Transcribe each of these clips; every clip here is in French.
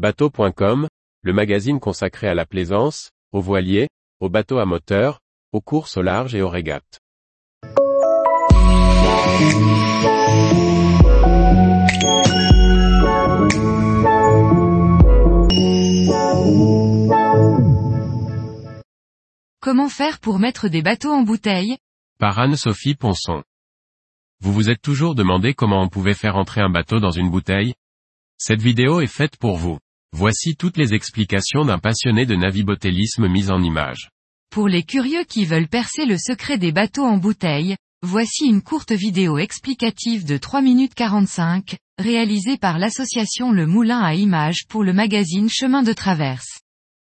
Bateau.com, le magazine consacré à la plaisance, aux voiliers, aux bateaux à moteur, aux courses au large et aux régates. Comment faire pour mettre des bateaux en bouteille? Par Anne-Sophie Ponson. Vous vous êtes toujours demandé comment on pouvait faire entrer un bateau dans une bouteille? Cette vidéo est faite pour vous. Voici toutes les explications d'un passionné de navibotélisme mis en image. Pour les curieux qui veulent percer le secret des bateaux en bouteille, voici une courte vidéo explicative de 3 minutes 45, réalisée par l'association Le Moulin à Images pour le magazine Chemin de Traverse.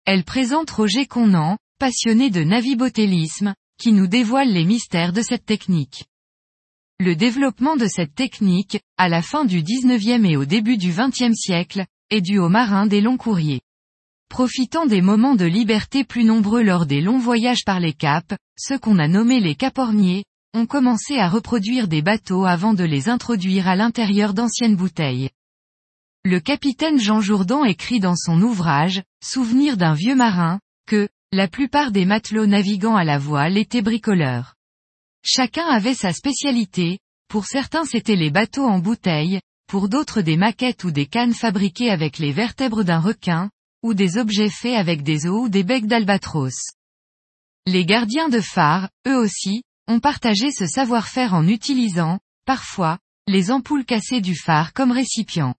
Elle présente Roger Connan, passionné de navibotélisme, qui nous dévoile les mystères de cette technique. Le développement de cette technique, à la fin du 19e et au début du 20e siècle, est dû aux marins des longs courriers. Profitant des moments de liberté plus nombreux lors des longs voyages par les caps, ceux qu'on a nommés les caporniers, ont commencé à reproduire des bateaux avant de les introduire à l'intérieur d'anciennes bouteilles. Le capitaine Jean Jourdan écrit dans son ouvrage, Souvenir d'un vieux marin, que, la plupart des matelots naviguant à la voile étaient bricoleurs. Chacun avait sa spécialité, pour certains c'étaient les bateaux en bouteille, pour d'autres des maquettes ou des cannes fabriquées avec les vertèbres d'un requin, ou des objets faits avec des os ou des becs d'albatros. Les gardiens de phare, eux aussi, ont partagé ce savoir-faire en utilisant, parfois, les ampoules cassées du phare comme récipient.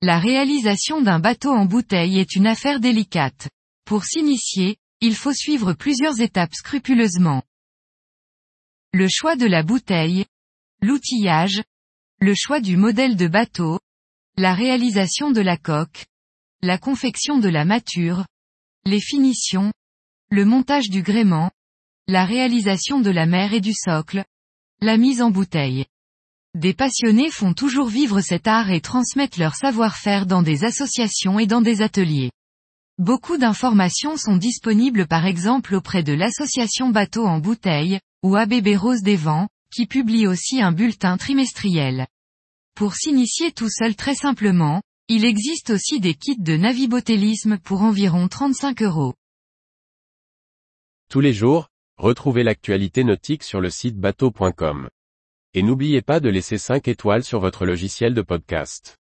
La réalisation d'un bateau en bouteille est une affaire délicate. Pour s'initier, il faut suivre plusieurs étapes scrupuleusement. Le choix de la bouteille, l'outillage, le choix du modèle de bateau, la réalisation de la coque, la confection de la mature, les finitions, le montage du gréement, la réalisation de la mer et du socle, la mise en bouteille. Des passionnés font toujours vivre cet art et transmettent leur savoir-faire dans des associations et dans des ateliers. Beaucoup d'informations sont disponibles par exemple auprès de l'association Bateau en bouteille, ou ABB Rose des Vents, qui publie aussi un bulletin trimestriel. Pour s'initier tout seul très simplement, il existe aussi des kits de navibotélisme pour environ 35 euros. Tous les jours, retrouvez l'actualité nautique sur le site bateau.com. Et n'oubliez pas de laisser 5 étoiles sur votre logiciel de podcast.